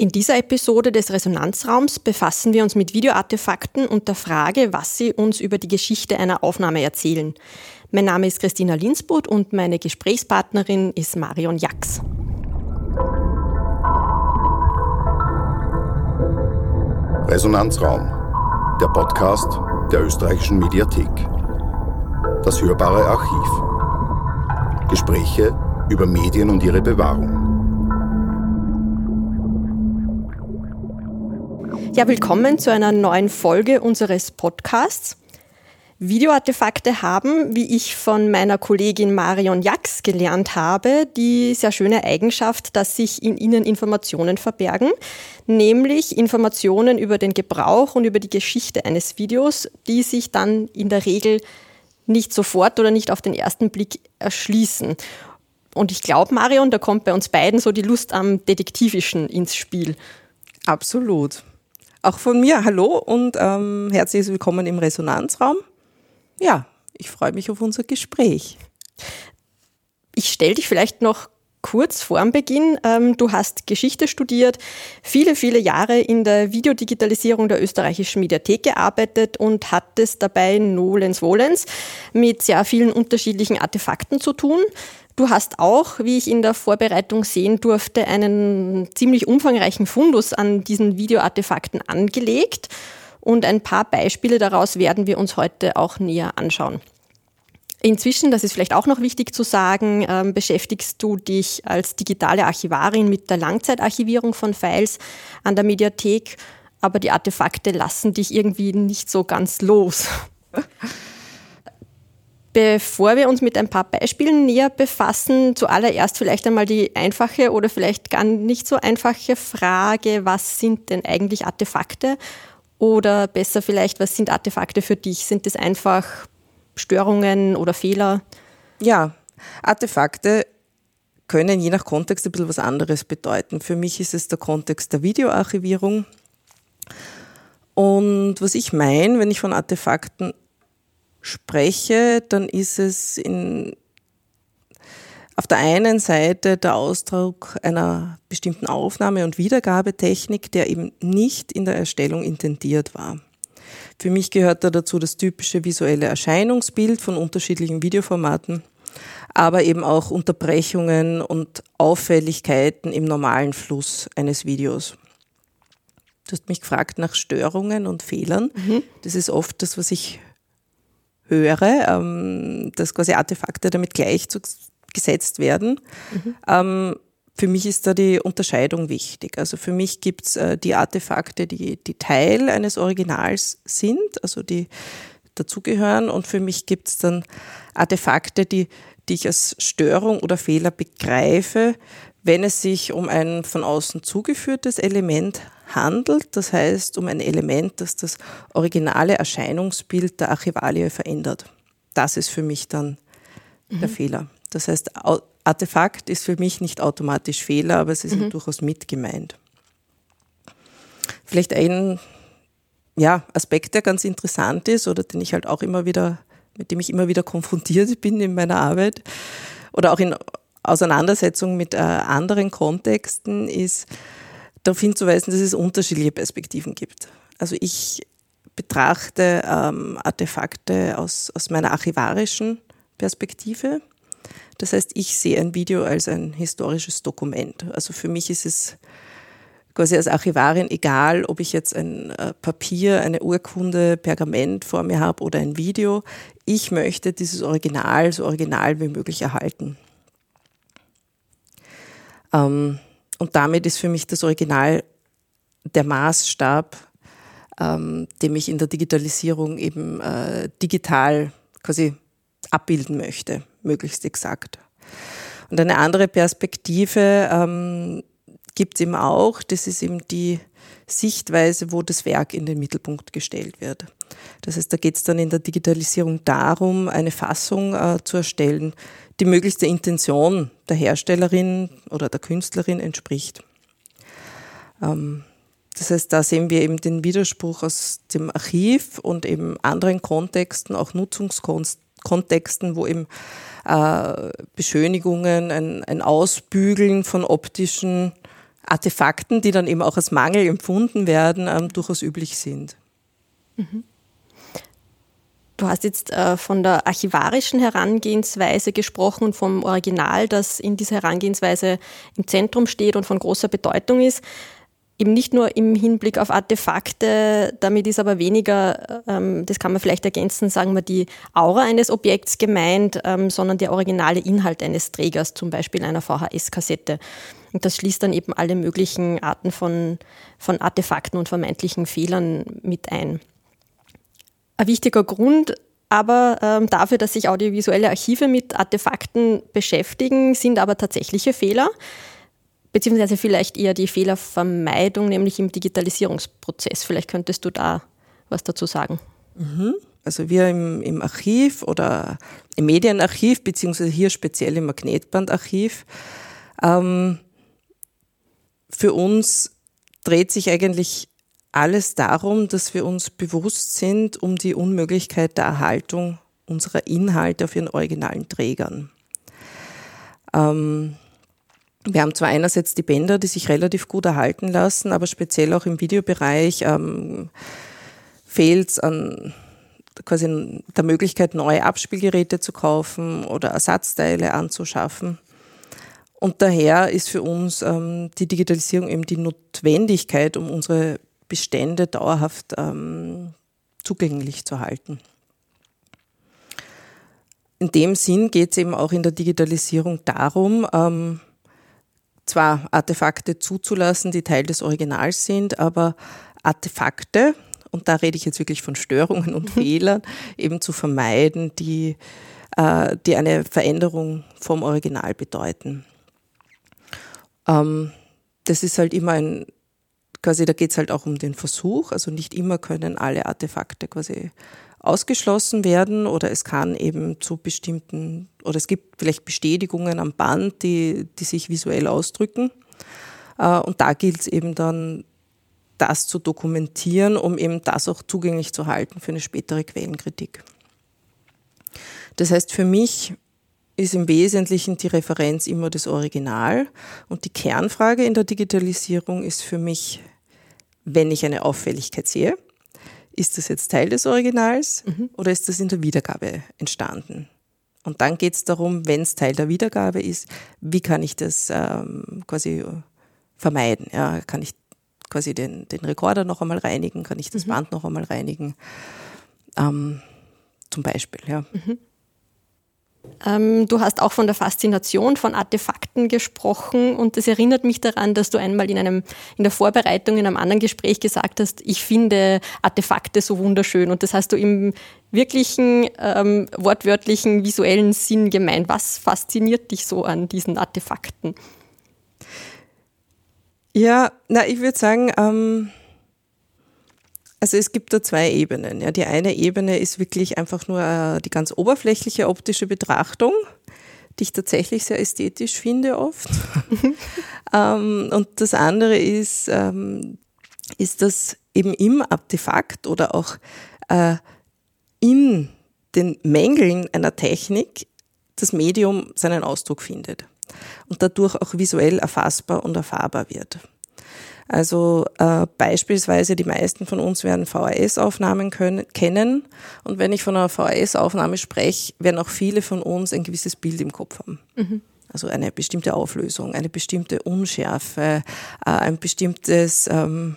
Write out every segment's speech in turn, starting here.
In dieser Episode des Resonanzraums befassen wir uns mit Videoartefakten und der Frage, was sie uns über die Geschichte einer Aufnahme erzählen. Mein Name ist Christina Linsbuth und meine Gesprächspartnerin ist Marion Jax. Resonanzraum, der Podcast der österreichischen Mediathek. Das hörbare Archiv. Gespräche über Medien und ihre Bewahrung. Ja, willkommen zu einer neuen Folge unseres Podcasts. Videoartefakte haben, wie ich von meiner Kollegin Marion Jax gelernt habe, die sehr schöne Eigenschaft, dass sich in ihnen Informationen verbergen, nämlich Informationen über den Gebrauch und über die Geschichte eines Videos, die sich dann in der Regel nicht sofort oder nicht auf den ersten Blick erschließen. Und ich glaube, Marion, da kommt bei uns beiden so die Lust am Detektivischen ins Spiel. Absolut. Auch von mir hallo und ähm, herzlich willkommen im Resonanzraum. Ja, ich freue mich auf unser Gespräch. Ich stelle dich vielleicht noch kurz vor dem Beginn. Ähm, du hast Geschichte studiert, viele, viele Jahre in der Videodigitalisierung der österreichischen Mediathek gearbeitet und hattest dabei nolens volens mit sehr vielen unterschiedlichen Artefakten zu tun. Du hast auch, wie ich in der Vorbereitung sehen durfte, einen ziemlich umfangreichen Fundus an diesen Videoartefakten angelegt und ein paar Beispiele daraus werden wir uns heute auch näher anschauen. Inzwischen, das ist vielleicht auch noch wichtig zu sagen, ähm, beschäftigst du dich als digitale Archivarin mit der Langzeitarchivierung von Files an der Mediathek, aber die Artefakte lassen dich irgendwie nicht so ganz los. Bevor wir uns mit ein paar Beispielen näher befassen, zuallererst vielleicht einmal die einfache oder vielleicht gar nicht so einfache Frage, was sind denn eigentlich Artefakte? Oder besser vielleicht, was sind Artefakte für dich? Sind das einfach Störungen oder Fehler? Ja, Artefakte können je nach Kontext ein bisschen was anderes bedeuten. Für mich ist es der Kontext der Videoarchivierung. Und was ich meine, wenn ich von Artefakten spreche, dann ist es in, auf der einen Seite der Ausdruck einer bestimmten Aufnahme- und Wiedergabetechnik, der eben nicht in der Erstellung intendiert war. Für mich gehört da dazu das typische visuelle Erscheinungsbild von unterschiedlichen Videoformaten, aber eben auch Unterbrechungen und Auffälligkeiten im normalen Fluss eines Videos. Du hast mich gefragt nach Störungen und Fehlern. Mhm. Das ist oft das, was ich höre, ähm, dass quasi Artefakte damit gleichgesetzt werden. Mhm. Ähm, für mich ist da die Unterscheidung wichtig. Also für mich gibt's äh, die Artefakte, die, die Teil eines Originals sind, also die dazugehören. Und für mich gibt's dann Artefakte, die, die ich als Störung oder Fehler begreife, wenn es sich um ein von außen zugeführtes Element handelt, das heißt um ein Element, das das originale Erscheinungsbild der Archivalie verändert. Das ist für mich dann mhm. der Fehler. Das heißt, Artefakt ist für mich nicht automatisch Fehler, aber es ist mhm. durchaus mit gemeint. Vielleicht ein ja, Aspekt, der ganz interessant ist oder den ich halt auch immer wieder, mit dem ich immer wieder konfrontiert bin in meiner Arbeit oder auch in Auseinandersetzung mit äh, anderen Kontexten, ist, darauf hinzuweisen, dass es unterschiedliche Perspektiven gibt. Also ich betrachte ähm, Artefakte aus, aus meiner archivarischen Perspektive. Das heißt, ich sehe ein Video als ein historisches Dokument. Also für mich ist es quasi als Archivarin egal, ob ich jetzt ein äh, Papier, eine Urkunde, Pergament vor mir habe oder ein Video. Ich möchte dieses Original so original wie möglich erhalten. Ähm, und damit ist für mich das Original der Maßstab, ähm, dem ich in der Digitalisierung eben äh, digital quasi abbilden möchte, möglichst exakt. Und eine andere Perspektive ähm, gibt es eben auch, das ist eben die Sichtweise, wo das Werk in den Mittelpunkt gestellt wird. Das heißt, da geht es dann in der Digitalisierung darum, eine Fassung äh, zu erstellen, die möglichst der Intention der Herstellerin oder der Künstlerin entspricht. Ähm, das heißt, da sehen wir eben den Widerspruch aus dem Archiv und eben anderen Kontexten, auch Nutzungskontexten, wo eben äh, Beschönigungen, ein, ein Ausbügeln von optischen Artefakten, die dann eben auch als Mangel empfunden werden, ähm, durchaus üblich sind. Mhm. Du hast jetzt äh, von der archivarischen Herangehensweise gesprochen und vom Original, das in dieser Herangehensweise im Zentrum steht und von großer Bedeutung ist. Eben nicht nur im Hinblick auf Artefakte, damit ist aber weniger, ähm, das kann man vielleicht ergänzen, sagen wir, die Aura eines Objekts gemeint, ähm, sondern der originale Inhalt eines Trägers, zum Beispiel einer VHS-Kassette. Und das schließt dann eben alle möglichen Arten von, von Artefakten und vermeintlichen Fehlern mit ein. Ein wichtiger Grund aber ähm, dafür, dass sich audiovisuelle Archive mit Artefakten beschäftigen, sind aber tatsächliche Fehler, beziehungsweise vielleicht eher die Fehlervermeidung, nämlich im Digitalisierungsprozess. Vielleicht könntest du da was dazu sagen. Mhm. Also wir im, im, Archiv oder im Medienarchiv, beziehungsweise hier speziell im Magnetbandarchiv, ähm, für uns dreht sich eigentlich alles darum, dass wir uns bewusst sind um die Unmöglichkeit der Erhaltung unserer Inhalte auf ihren originalen Trägern. Ähm, wir haben zwar einerseits die Bänder, die sich relativ gut erhalten lassen, aber speziell auch im Videobereich ähm, fehlt es an quasi der Möglichkeit, neue Abspielgeräte zu kaufen oder Ersatzteile anzuschaffen. Und daher ist für uns ähm, die Digitalisierung eben die Notwendigkeit, um unsere Bestände dauerhaft ähm, zugänglich zu halten. In dem Sinn geht es eben auch in der Digitalisierung darum, ähm, zwar Artefakte zuzulassen, die Teil des Originals sind, aber Artefakte, und da rede ich jetzt wirklich von Störungen und Fehlern, eben zu vermeiden, die, äh, die eine Veränderung vom Original bedeuten. Ähm, das ist halt immer ein, quasi, da geht es halt auch um den Versuch. Also nicht immer können alle Artefakte quasi ausgeschlossen werden oder es kann eben zu bestimmten, oder es gibt vielleicht Bestätigungen am Band, die, die sich visuell ausdrücken. Äh, und da gilt es eben dann, das zu dokumentieren, um eben das auch zugänglich zu halten für eine spätere Quellenkritik. Das heißt, für mich ist im Wesentlichen die Referenz immer das Original und die Kernfrage in der Digitalisierung ist für mich, wenn ich eine Auffälligkeit sehe, ist das jetzt Teil des Originals mhm. oder ist das in der Wiedergabe entstanden? Und dann geht es darum, wenn es Teil der Wiedergabe ist, wie kann ich das ähm, quasi vermeiden? Ja, kann ich quasi den, den Rekorder noch einmal reinigen? Kann ich das mhm. Band noch einmal reinigen? Ähm, zum Beispiel, ja. Mhm. Ähm, du hast auch von der Faszination von Artefakten gesprochen und das erinnert mich daran, dass du einmal in einem in der Vorbereitung in einem anderen Gespräch gesagt hast, ich finde Artefakte so wunderschön und das hast du im wirklichen ähm, wortwörtlichen visuellen Sinn gemeint. Was fasziniert dich so an diesen Artefakten? Ja, na, ich würde sagen, ähm, also es gibt da zwei Ebenen. Ja, die eine Ebene ist wirklich einfach nur äh, die ganz oberflächliche optische Betrachtung, die ich tatsächlich sehr ästhetisch finde oft. ähm, und das andere ist, ähm, ist, dass eben im Artefakt oder auch äh, in den Mängeln einer Technik das Medium seinen Ausdruck findet und dadurch auch visuell erfassbar und erfahrbar wird. Also äh, beispielsweise die meisten von uns werden VHS-Aufnahmen kennen. Und wenn ich von einer VHS-Aufnahme spreche, werden auch viele von uns ein gewisses Bild im Kopf haben. Mhm. Also eine bestimmte Auflösung, eine bestimmte Unschärfe, äh, ein bestimmtes, ähm,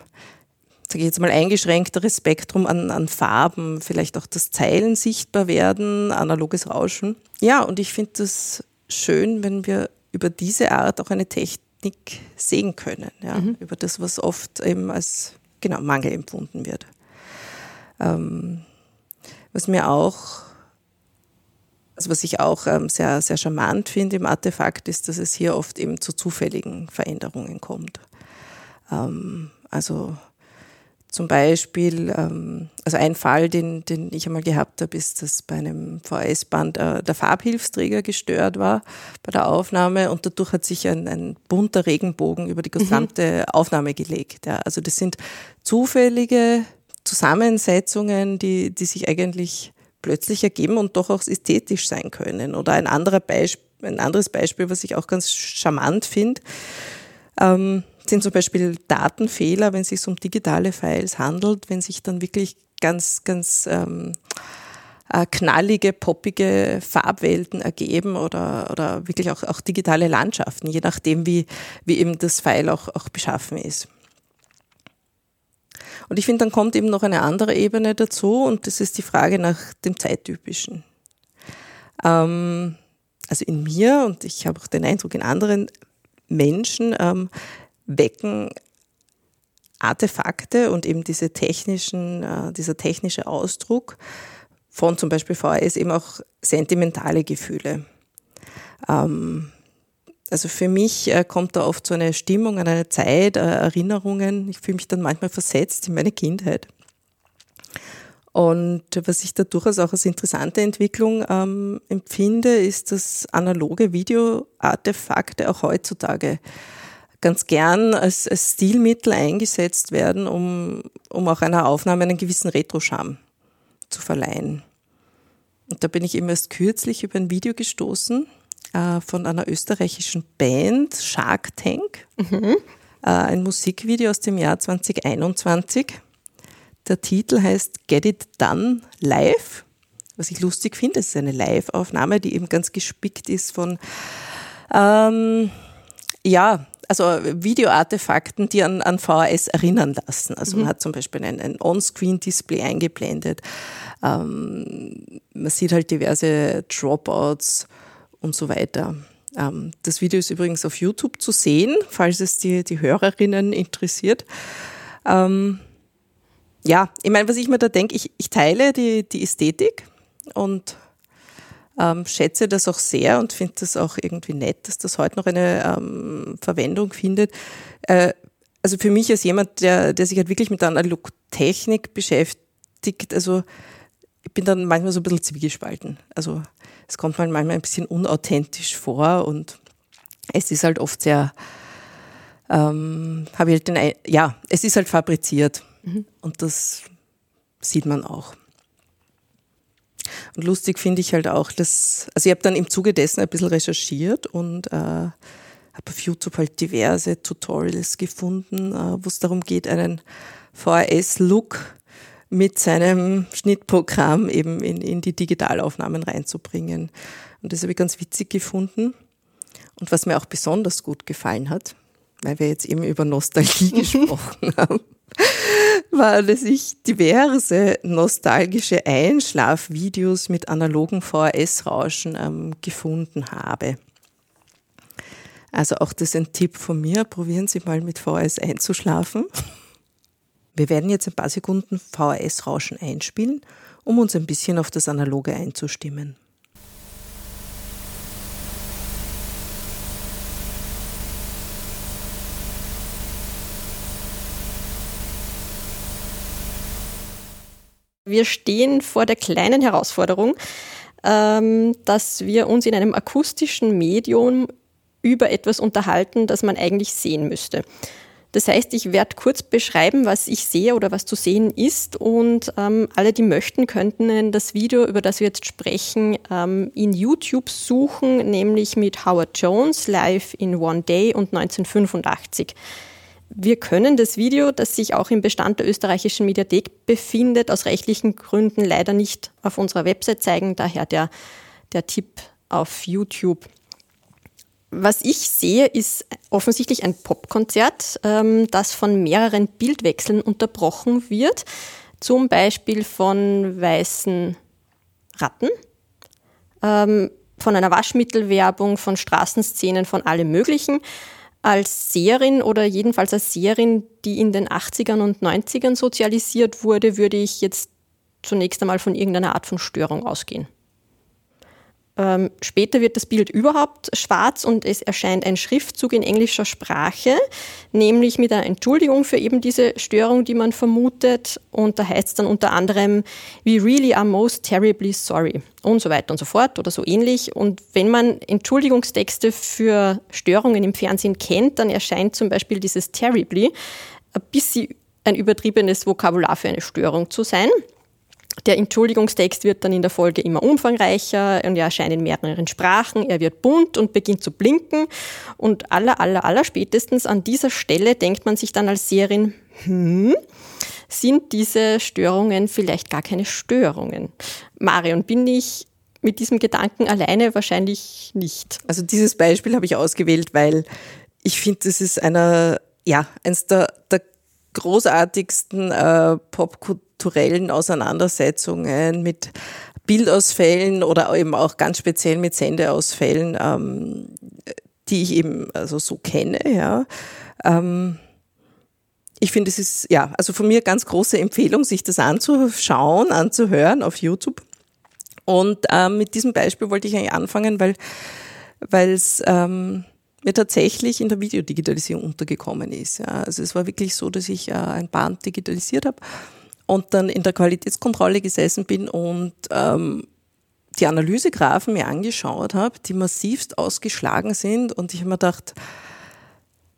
sage ich jetzt mal, eingeschränkteres Spektrum an, an Farben, vielleicht auch das Zeilen sichtbar werden, analoges Rauschen. Ja, und ich finde das schön, wenn wir über diese Art auch eine Technik Technik sehen können, ja, mhm. über das, was oft eben als genau, Mangel empfunden wird. Ähm, was mir auch, also was ich auch ähm, sehr, sehr charmant finde im Artefakt, ist, dass es hier oft eben zu zufälligen Veränderungen kommt. Ähm, also zum Beispiel, ähm, also ein Fall, den, den ich einmal gehabt habe, ist, dass bei einem VHS-Band äh, der Farbhilfsträger gestört war bei der Aufnahme und dadurch hat sich ein, ein bunter Regenbogen über die mhm. gesamte mhm. Aufnahme gelegt. Ja. Also das sind zufällige Zusammensetzungen, die, die sich eigentlich plötzlich ergeben und doch auch ästhetisch sein können. Oder ein, anderer Beispiel, ein anderes Beispiel, was ich auch ganz charmant finde, ähm, sind zum Beispiel Datenfehler, wenn es sich um digitale Files handelt, wenn sich dann wirklich ganz, ganz ähm, äh, knallige, poppige Farbwelten ergeben oder, oder wirklich auch, auch digitale Landschaften, je nachdem, wie, wie eben das File auch, auch beschaffen ist. Und ich finde, dann kommt eben noch eine andere Ebene dazu und das ist die Frage nach dem Zeittypischen. Ähm, also in mir und ich habe auch den Eindruck in anderen Menschen ähm, wecken Artefakte und eben diese technischen, äh, dieser technische Ausdruck von zum Beispiel VHS eben auch sentimentale Gefühle. Ähm, also für mich äh, kommt da oft so eine Stimmung an eine Zeit, äh, Erinnerungen. Ich fühle mich dann manchmal versetzt in meine Kindheit. Und was ich da durchaus auch als interessante Entwicklung ähm, empfinde, ist, dass analoge Videoartefakte auch heutzutage ganz gern als, als Stilmittel eingesetzt werden, um, um auch einer Aufnahme einen gewissen Retro-Charme zu verleihen. Und da bin ich eben erst kürzlich über ein Video gestoßen äh, von einer österreichischen Band, Shark Tank. Mhm. Äh, ein Musikvideo aus dem Jahr 2021. Der Titel heißt Get It Done Live. Was ich lustig finde, ist eine Live-Aufnahme, die eben ganz gespickt ist von, ähm, ja, also Videoartefakten, die an, an VHS erinnern lassen. Also mhm. man hat zum Beispiel ein, ein On-Screen-Display eingeblendet. Ähm, man sieht halt diverse Dropouts und so weiter. Ähm, das Video ist übrigens auf YouTube zu sehen, falls es die, die Hörerinnen interessiert. Ähm, ja, ich meine, was ich mir da denke, ich, ich teile die, die Ästhetik und ähm, schätze das auch sehr und finde das auch irgendwie nett, dass das heute noch eine ähm, Verwendung findet. Äh, also für mich als jemand, der, der sich halt wirklich mit Analogtechnik beschäftigt, also ich bin dann manchmal so ein bisschen zwiegespalten. Also es kommt mir manchmal ein bisschen unauthentisch vor und es ist halt oft sehr, ähm, habe ich halt den, ja, es ist halt fabriziert mhm. und das sieht man auch. Und lustig finde ich halt auch, dass, also ich habe dann im Zuge dessen ein bisschen recherchiert und äh, habe auf YouTube halt diverse Tutorials gefunden, äh, wo es darum geht, einen VHS-Look mit seinem Schnittprogramm eben in, in die Digitalaufnahmen reinzubringen. Und das habe ich ganz witzig gefunden. Und was mir auch besonders gut gefallen hat, weil wir jetzt eben über Nostalgie gesprochen haben, war, dass ich diverse nostalgische Einschlafvideos mit analogen VHS-Rauschen ähm, gefunden habe. Also auch das ist ein Tipp von mir. Probieren Sie mal mit VHS einzuschlafen. Wir werden jetzt ein paar Sekunden VHS-Rauschen einspielen, um uns ein bisschen auf das Analoge einzustimmen. Wir stehen vor der kleinen Herausforderung, ähm, dass wir uns in einem akustischen Medium über etwas unterhalten, das man eigentlich sehen müsste. Das heißt, ich werde kurz beschreiben, was ich sehe oder was zu sehen ist und ähm, alle, die möchten, könnten das Video, über das wir jetzt sprechen, ähm, in YouTube suchen, nämlich mit Howard Jones live in One Day und 1985. Wir können das Video, das sich auch im Bestand der österreichischen Mediathek befindet, aus rechtlichen Gründen leider nicht auf unserer Website zeigen, daher der, der Tipp auf YouTube. Was ich sehe, ist offensichtlich ein Popkonzert, ähm, das von mehreren Bildwechseln unterbrochen wird, zum Beispiel von weißen Ratten, ähm, von einer Waschmittelwerbung, von Straßenszenen, von allem Möglichen als Seherin oder jedenfalls als Seherin, die in den 80ern und 90ern sozialisiert wurde, würde ich jetzt zunächst einmal von irgendeiner Art von Störung ausgehen. Ähm, später wird das Bild überhaupt schwarz und es erscheint ein Schriftzug in englischer Sprache, nämlich mit einer Entschuldigung für eben diese Störung, die man vermutet. Und da heißt es dann unter anderem, we really are most terribly sorry und so weiter und so fort oder so ähnlich. Und wenn man Entschuldigungstexte für Störungen im Fernsehen kennt, dann erscheint zum Beispiel dieses terribly ein bisschen ein übertriebenes Vokabular für eine Störung zu sein. Der Entschuldigungstext wird dann in der Folge immer umfangreicher und er erscheint in mehreren Sprachen. Er wird bunt und beginnt zu blinken. Und aller, aller, aller spätestens an dieser Stelle denkt man sich dann als Seherin, hm, sind diese Störungen vielleicht gar keine Störungen? Marion, bin ich mit diesem Gedanken alleine wahrscheinlich nicht. Also dieses Beispiel habe ich ausgewählt, weil ich finde, das ist einer, ja, eines der, der großartigsten äh, popkulturellen Auseinandersetzungen mit Bildausfällen oder eben auch ganz speziell mit Sendeausfällen, ähm, die ich eben also so kenne, ja. Ähm, ich finde, es ist, ja, also von mir ganz große Empfehlung, sich das anzuschauen, anzuhören auf YouTube. Und ähm, mit diesem Beispiel wollte ich eigentlich anfangen, weil weil es ähm, mir tatsächlich in der Videodigitalisierung untergekommen ist. Ja. Also es war wirklich so, dass ich äh, ein Band digitalisiert habe und dann in der Qualitätskontrolle gesessen bin und ähm, die Analysegraphen mir angeschaut habe, die massivst ausgeschlagen sind und ich habe mir gedacht,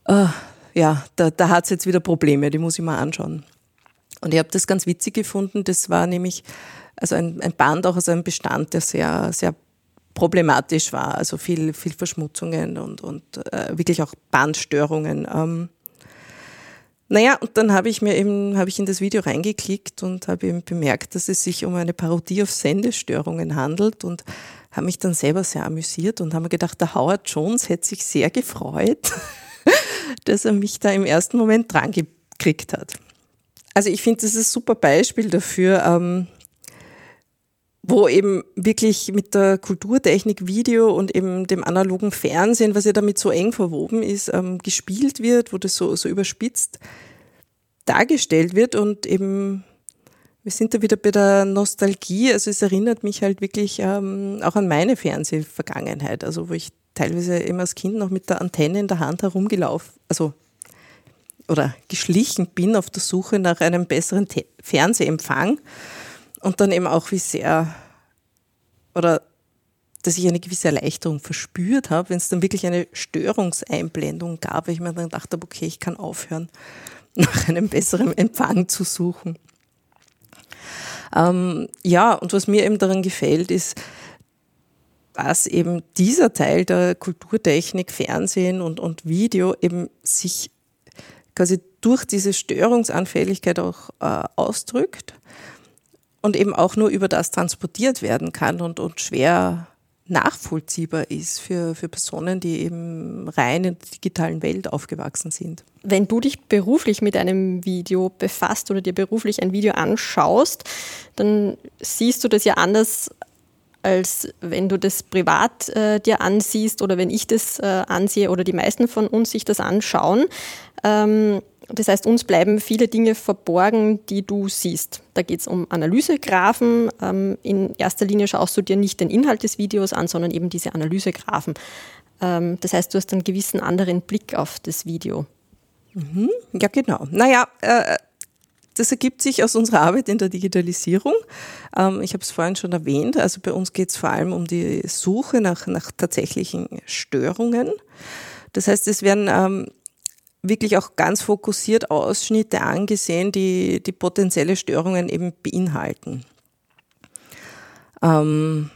äh, ja, da, da hat es jetzt wieder Probleme, die muss ich mal anschauen. Und ich habe das ganz witzig gefunden, das war nämlich also ein, ein Band auch aus einem Bestand, der sehr, sehr problematisch war, also viel, viel Verschmutzungen und, und äh, wirklich auch Bandstörungen. Ähm, naja, und dann habe ich mir eben, habe ich in das Video reingeklickt und habe eben bemerkt, dass es sich um eine Parodie auf Sendestörungen handelt und habe mich dann selber sehr amüsiert und habe mir gedacht, der Howard Jones hätte sich sehr gefreut, dass er mich da im ersten Moment dran gekriegt hat. Also ich finde, das ist ein super Beispiel dafür, ähm, wo eben wirklich mit der Kulturtechnik Video und eben dem analogen Fernsehen, was ja damit so eng verwoben ist, ähm, gespielt wird, wo das so, so überspitzt dargestellt wird und eben wir sind da wieder bei der Nostalgie. Also es erinnert mich halt wirklich ähm, auch an meine Fernsehvergangenheit, also wo ich teilweise immer als Kind noch mit der Antenne in der Hand herumgelaufen, also oder geschlichen bin auf der Suche nach einem besseren Te Fernsehempfang und dann eben auch, wie sehr, oder dass ich eine gewisse Erleichterung verspürt habe, wenn es dann wirklich eine Störungseinblendung gab, weil ich mir dann gedacht habe, okay, ich kann aufhören, nach einem besseren Empfang zu suchen. Ähm, ja, und was mir eben daran gefällt, ist, dass eben dieser Teil der Kulturtechnik, Fernsehen und, und Video eben sich quasi durch diese Störungsanfälligkeit auch äh, ausdrückt und eben auch nur über das transportiert werden kann und, und schwer nachvollziehbar ist für, für Personen, die eben rein in der digitalen Welt aufgewachsen sind. Wenn du dich beruflich mit einem Video befasst oder dir beruflich ein Video anschaust, dann siehst du das ja anders, als wenn du das privat äh, dir ansiehst oder wenn ich das äh, ansehe oder die meisten von uns sich das anschauen. Ähm, das heißt, uns bleiben viele Dinge verborgen, die du siehst. Da geht es um Analysegraphen. Ähm, in erster Linie schaust du dir nicht den Inhalt des Videos an, sondern eben diese Analysegraphen. Ähm, das heißt, du hast einen gewissen anderen Blick auf das Video. Mhm. Ja, genau. Naja, äh, das ergibt sich aus unserer Arbeit in der Digitalisierung. Ähm, ich habe es vorhin schon erwähnt. Also bei uns geht es vor allem um die Suche nach, nach tatsächlichen Störungen. Das heißt, es werden wirklich auch ganz fokussiert Ausschnitte angesehen, die, die potenzielle Störungen eben beinhalten. Ähm,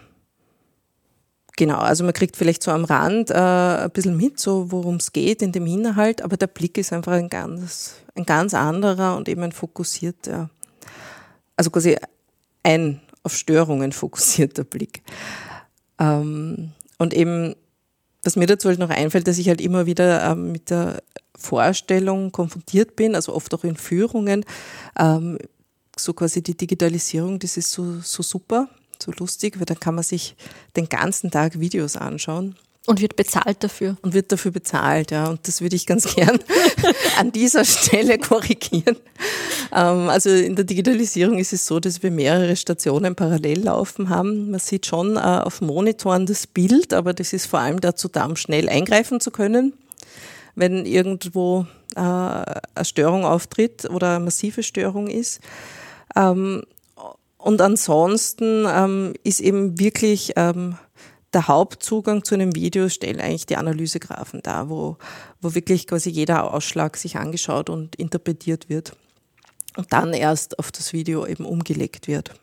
genau, also man kriegt vielleicht so am Rand äh, ein bisschen mit, so worum es geht in dem Inhalt, aber der Blick ist einfach ein ganz, ein ganz anderer und eben ein fokussierter, also quasi ein auf Störungen fokussierter Blick. Ähm, und eben, was mir dazu halt noch einfällt, dass ich halt immer wieder ähm, mit der Vorstellung konfrontiert bin, also oft auch in Führungen, ähm, so quasi die Digitalisierung, das ist so, so super, so lustig, weil dann kann man sich den ganzen Tag Videos anschauen. Und wird bezahlt dafür. Und wird dafür bezahlt, ja. Und das würde ich ganz gern an dieser Stelle korrigieren. Ähm, also in der Digitalisierung ist es so, dass wir mehrere Stationen parallel laufen haben. Man sieht schon äh, auf Monitoren das Bild, aber das ist vor allem dazu da, um schnell eingreifen zu können wenn irgendwo äh, eine Störung auftritt oder eine massive Störung ist. Ähm, und ansonsten ähm, ist eben wirklich ähm, der Hauptzugang zu einem Video stellen eigentlich die Analysegraphen da, wo, wo wirklich quasi jeder Ausschlag sich angeschaut und interpretiert wird und dann erst auf das Video eben umgelegt wird.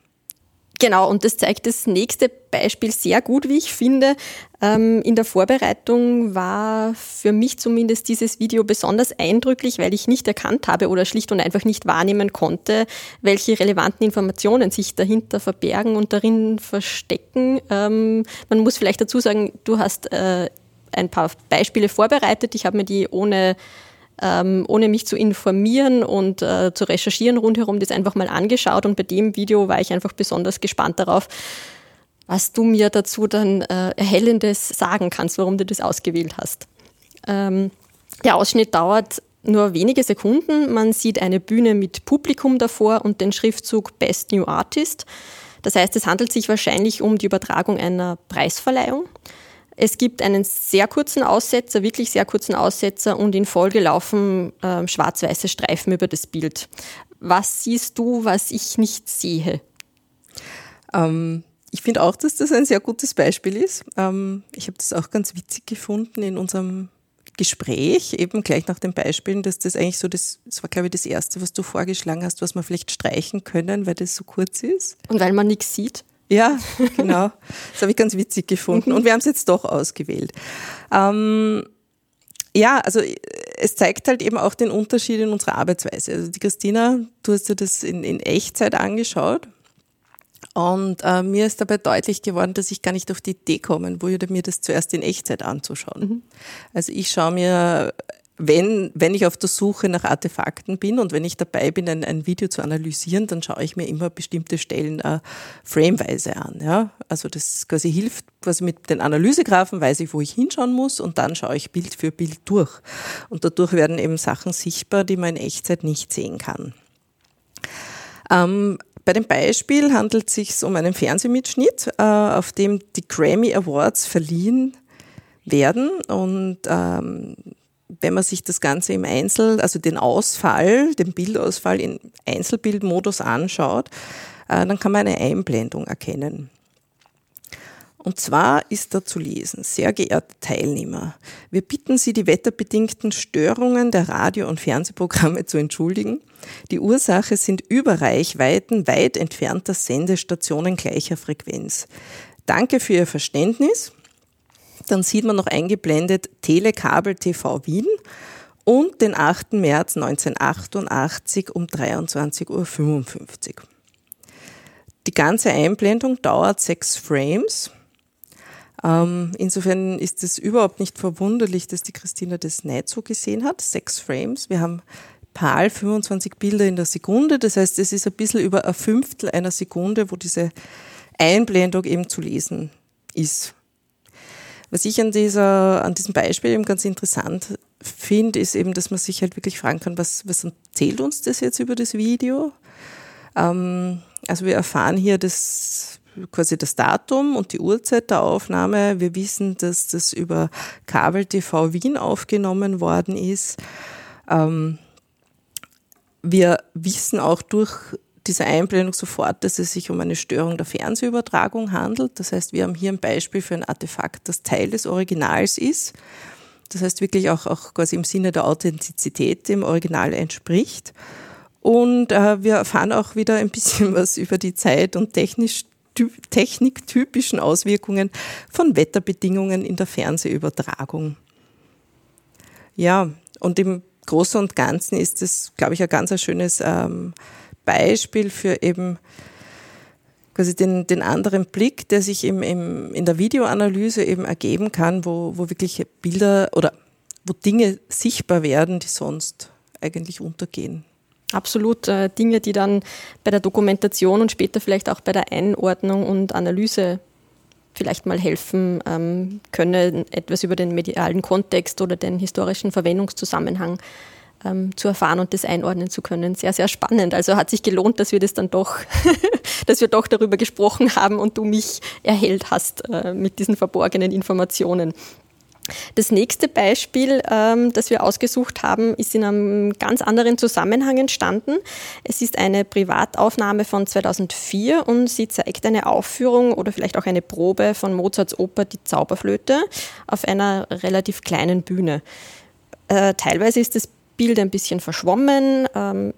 Genau, und das zeigt das nächste Beispiel sehr gut, wie ich finde. Ähm, in der Vorbereitung war für mich zumindest dieses Video besonders eindrücklich, weil ich nicht erkannt habe oder schlicht und einfach nicht wahrnehmen konnte, welche relevanten Informationen sich dahinter verbergen und darin verstecken. Ähm, man muss vielleicht dazu sagen, du hast äh, ein paar Beispiele vorbereitet. Ich habe mir die ohne ähm, ohne mich zu informieren und äh, zu recherchieren rundherum, das einfach mal angeschaut. Und bei dem Video war ich einfach besonders gespannt darauf, was du mir dazu dann äh, Erhellendes sagen kannst, warum du das ausgewählt hast. Ähm, der Ausschnitt dauert nur wenige Sekunden. Man sieht eine Bühne mit Publikum davor und den Schriftzug Best New Artist. Das heißt, es handelt sich wahrscheinlich um die Übertragung einer Preisverleihung. Es gibt einen sehr kurzen Aussetzer, wirklich sehr kurzen Aussetzer und in Folge laufen äh, schwarz-weiße Streifen über das Bild. Was siehst du, was ich nicht sehe? Ähm, ich finde auch, dass das ein sehr gutes Beispiel ist. Ähm, ich habe das auch ganz witzig gefunden in unserem Gespräch, eben gleich nach den Beispielen, dass das eigentlich so das, das war glaube ich das erste, was du vorgeschlagen hast, was wir vielleicht streichen können, weil das so kurz ist. Und weil man nichts sieht. Ja, genau. Das habe ich ganz witzig gefunden. Und wir haben es jetzt doch ausgewählt. Ähm, ja, also es zeigt halt eben auch den Unterschied in unserer Arbeitsweise. Also die Christina, du hast dir das in, in Echtzeit angeschaut. Und äh, mir ist dabei deutlich geworden, dass ich gar nicht auf die Idee kommen würde, mir das zuerst in Echtzeit anzuschauen. Mhm. Also ich schaue mir wenn, wenn ich auf der Suche nach Artefakten bin und wenn ich dabei bin, ein, ein Video zu analysieren, dann schaue ich mir immer bestimmte Stellen äh, frameweise an. Ja? Also das quasi hilft, quasi mit den Analysegraphen weiß ich, wo ich hinschauen muss und dann schaue ich Bild für Bild durch. Und dadurch werden eben Sachen sichtbar, die man in Echtzeit nicht sehen kann. Ähm, bei dem Beispiel handelt es sich um einen Fernsehmitschnitt, äh, auf dem die Grammy Awards verliehen werden und ähm, wenn man sich das Ganze im Einzel, also den Ausfall, den Bildausfall in Einzelbildmodus anschaut, äh, dann kann man eine Einblendung erkennen. Und zwar ist da zu lesen, sehr geehrte Teilnehmer, wir bitten Sie, die wetterbedingten Störungen der Radio- und Fernsehprogramme zu entschuldigen. Die Ursache sind Überreichweiten weit entfernter Sendestationen gleicher Frequenz. Danke für Ihr Verständnis. Dann sieht man noch eingeblendet Telekabel TV Wien und den 8. März 1988 um 23.55 Uhr. Die ganze Einblendung dauert sechs Frames. Ähm, insofern ist es überhaupt nicht verwunderlich, dass die Christina das nicht so gesehen hat. Sechs Frames. Wir haben PAL 25 Bilder in der Sekunde. Das heißt, es ist ein bisschen über ein Fünftel einer Sekunde, wo diese Einblendung eben zu lesen ist. Was ich an, dieser, an diesem Beispiel eben ganz interessant finde, ist eben, dass man sich halt wirklich fragen kann, was, was erzählt uns das jetzt über das Video? Ähm, also wir erfahren hier das, quasi das Datum und die Uhrzeit der Aufnahme. Wir wissen, dass das über Kabel TV Wien aufgenommen worden ist. Ähm, wir wissen auch durch diese Einblendung sofort, dass es sich um eine Störung der Fernsehübertragung handelt. Das heißt, wir haben hier ein Beispiel für ein Artefakt, das Teil des Originals ist. Das heißt wirklich auch, auch quasi im Sinne der Authentizität dem Original entspricht. Und äh, wir erfahren auch wieder ein bisschen was über die Zeit- und technisch techniktypischen Auswirkungen von Wetterbedingungen in der Fernsehübertragung. Ja, und im Großen und Ganzen ist es, glaube ich, ein ganz schönes ähm, Beispiel für eben quasi den, den anderen Blick, der sich im, im, in der Videoanalyse eben ergeben kann, wo, wo wirklich Bilder oder wo Dinge sichtbar werden, die sonst eigentlich untergehen. Absolut äh, Dinge, die dann bei der Dokumentation und später vielleicht auch bei der Einordnung und Analyse vielleicht mal helfen ähm, können, etwas über den medialen Kontext oder den historischen Verwendungszusammenhang ähm, zu erfahren und das einordnen zu können. Sehr, sehr spannend. Also hat sich gelohnt, dass wir das dann doch, dass wir doch darüber gesprochen haben und du mich erhellt hast äh, mit diesen verborgenen Informationen. Das nächste Beispiel, ähm, das wir ausgesucht haben, ist in einem ganz anderen Zusammenhang entstanden. Es ist eine Privataufnahme von 2004 und sie zeigt eine Aufführung oder vielleicht auch eine Probe von Mozarts Oper Die Zauberflöte auf einer relativ kleinen Bühne. Äh, teilweise ist das Bild ein bisschen verschwommen. Ähm,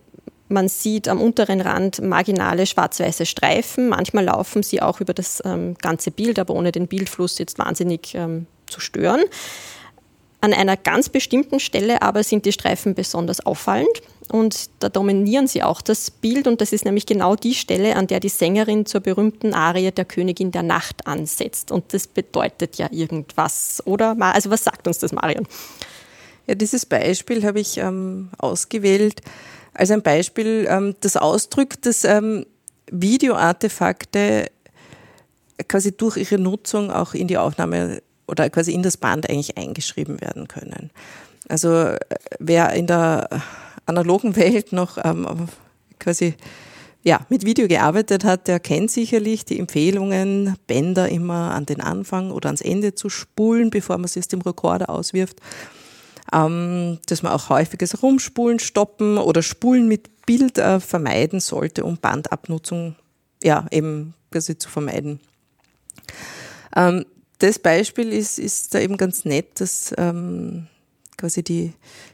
Man sieht am unteren Rand marginale schwarz-weiße Streifen. Manchmal laufen sie auch über das ähm, ganze Bild, aber ohne den Bildfluss jetzt wahnsinnig ähm, zu stören. An einer ganz bestimmten Stelle aber sind die Streifen besonders auffallend und da dominieren sie auch das Bild und das ist nämlich genau die Stelle, an der die Sängerin zur berühmten Arie der Königin der Nacht ansetzt und das bedeutet ja irgendwas, oder? Also was sagt uns das, Marion? Ja, dieses Beispiel habe ich ähm, ausgewählt als ein Beispiel, ähm, das ausdrückt, dass ähm, Videoartefakte quasi durch ihre Nutzung auch in die Aufnahme oder quasi in das Band eigentlich eingeschrieben werden können. Also äh, wer in der analogen Welt noch ähm, quasi ja, mit Video gearbeitet hat, der kennt sicherlich die Empfehlungen, Bänder immer an den Anfang oder ans Ende zu spulen, bevor man sie aus dem Rekorder auswirft. Ähm, dass man auch häufiges Rumspulen, Stoppen oder Spulen mit Bild äh, vermeiden sollte, um Bandabnutzung ja, eben quasi zu vermeiden. Ähm, das Beispiel ist, ist da eben ganz nett, dass ähm, quasi die,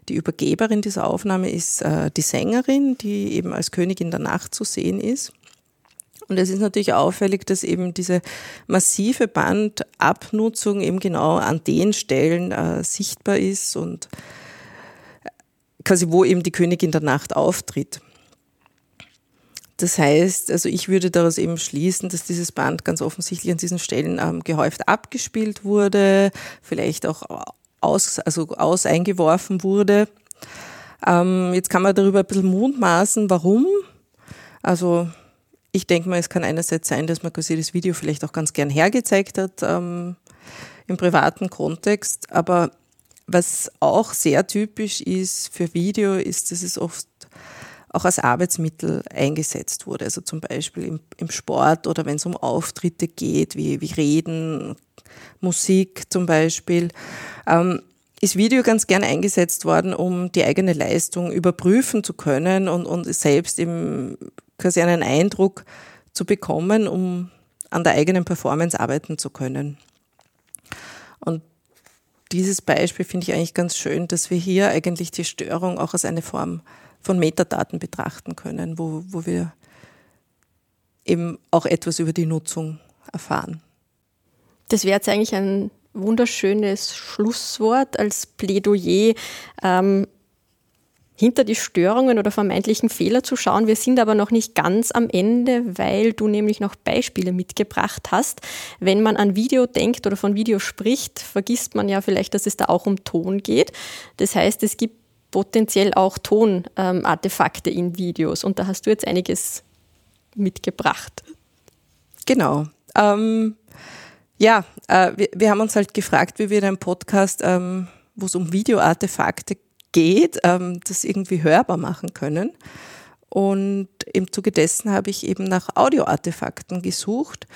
die Übergeberin dieser Aufnahme ist äh, die Sängerin, die eben als Königin der Nacht zu sehen ist. Und es ist natürlich auffällig, dass eben diese massive Bandabnutzung eben genau an den Stellen äh, sichtbar ist und äh, quasi wo eben die Königin der Nacht auftritt. Das heißt, also ich würde daraus eben schließen, dass dieses Band ganz offensichtlich an diesen Stellen ähm, gehäuft abgespielt wurde, vielleicht auch aus, also aus eingeworfen wurde. Ähm, jetzt kann man darüber ein bisschen mutmaßen, warum. Also ich denke mal, es kann einerseits sein, dass man quasi das Video vielleicht auch ganz gern hergezeigt hat ähm, im privaten Kontext, aber was auch sehr typisch ist für Video, ist, dass es oft auch als Arbeitsmittel eingesetzt wurde. Also zum Beispiel im, im Sport oder wenn es um Auftritte geht, wie, wie Reden, Musik zum Beispiel, ähm, ist Video ganz gern eingesetzt worden, um die eigene Leistung überprüfen zu können und, und selbst im, quasi einen Eindruck zu bekommen, um an der eigenen Performance arbeiten zu können. Und dieses Beispiel finde ich eigentlich ganz schön, dass wir hier eigentlich die Störung auch als eine Form von Metadaten betrachten können, wo, wo wir eben auch etwas über die Nutzung erfahren. Das wäre jetzt eigentlich ein wunderschönes Schlusswort als Plädoyer. Ähm, hinter die Störungen oder vermeintlichen Fehler zu schauen. Wir sind aber noch nicht ganz am Ende, weil du nämlich noch Beispiele mitgebracht hast. Wenn man an Video denkt oder von Video spricht, vergisst man ja vielleicht, dass es da auch um Ton geht. Das heißt, es gibt potenziell auch Tonartefakte ähm, in Videos. Und da hast du jetzt einiges mitgebracht. Genau. Ähm, ja, äh, wir, wir, haben uns halt gefragt, wie wir einem Podcast, ähm, wo es um Videoartefakte geht, ähm, das irgendwie hörbar machen können. Und im Zuge dessen habe ich eben nach Audioartefakten gesucht,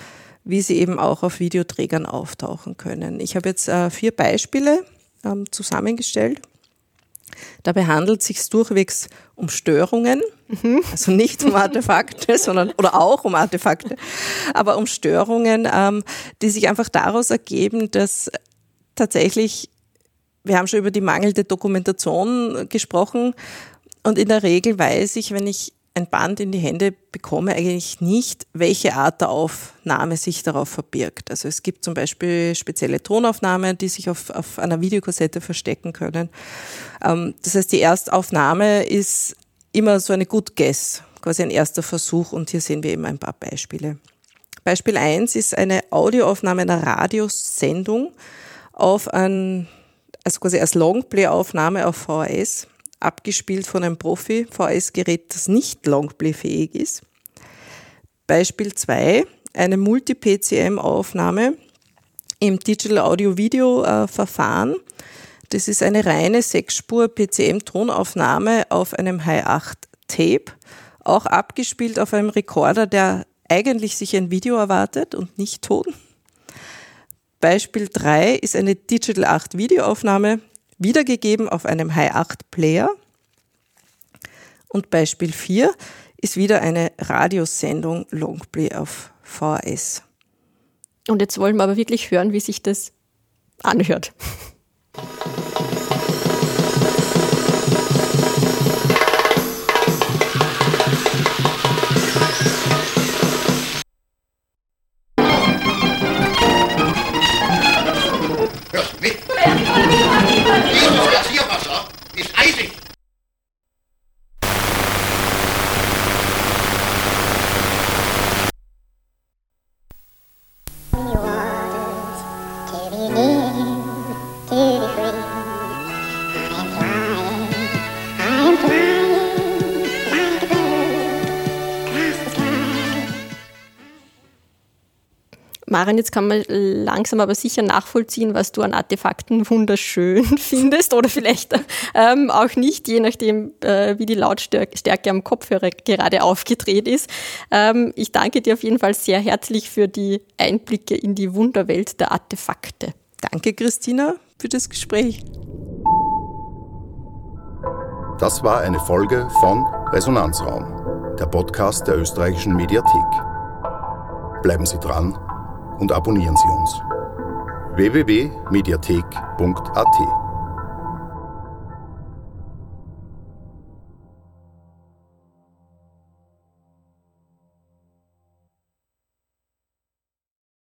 wie sie eben auch auf Videoträgern auftauchen können. Ich habe jetzt äh, vier Beispiele ähm, zusammengestellt. Dabei handelt es sich durchwegs um Störungen, mhm. also nicht um Artefakte, sondern oder auch um Artefakte, aber um Störungen, ähm, die sich einfach daraus ergeben, dass tatsächlich, wir haben schon über die mangelnde Dokumentation gesprochen und in der Regel weiß ich, wenn ich ein Band in die Hände bekomme, eigentlich nicht, welche Art der Aufnahme sich darauf verbirgt. Also es gibt zum Beispiel spezielle Tonaufnahmen, die sich auf, auf einer Videokassette verstecken können. Ähm, das heißt, die Erstaufnahme ist immer so eine Good Guess, quasi ein erster Versuch und hier sehen wir eben ein paar Beispiele. Beispiel eins ist eine Audioaufnahme einer Radiosendung auf ein, also quasi als Longplay-Aufnahme auf VHS abgespielt von einem Profi-VS-Gerät, das nicht Longplay-fähig ist. Beispiel 2, eine Multi-PCM-Aufnahme im Digital Audio-Video-Verfahren. Das ist eine reine Sechsspur-PCM-Tonaufnahme auf einem Hi-8-Tape, auch abgespielt auf einem Rekorder, der eigentlich sich ein Video erwartet und nicht Ton. Beispiel 3 ist eine Digital 8 Videoaufnahme wiedergegeben auf einem Hi-8-Player. Und Beispiel 4 ist wieder eine Radiosendung Longplay auf VHS. Und jetzt wollen wir aber wirklich hören, wie sich das anhört. crazy. You want to be near. Maren, jetzt kann man langsam aber sicher nachvollziehen, was du an Artefakten wunderschön findest oder vielleicht ähm, auch nicht, je nachdem, äh, wie die Lautstärke am Kopfhörer gerade aufgedreht ist. Ähm, ich danke dir auf jeden Fall sehr herzlich für die Einblicke in die Wunderwelt der Artefakte. Danke, Christina, für das Gespräch. Das war eine Folge von Resonanzraum, der Podcast der österreichischen Mediathek. Bleiben Sie dran und abonnieren Sie uns. www.mediathek.at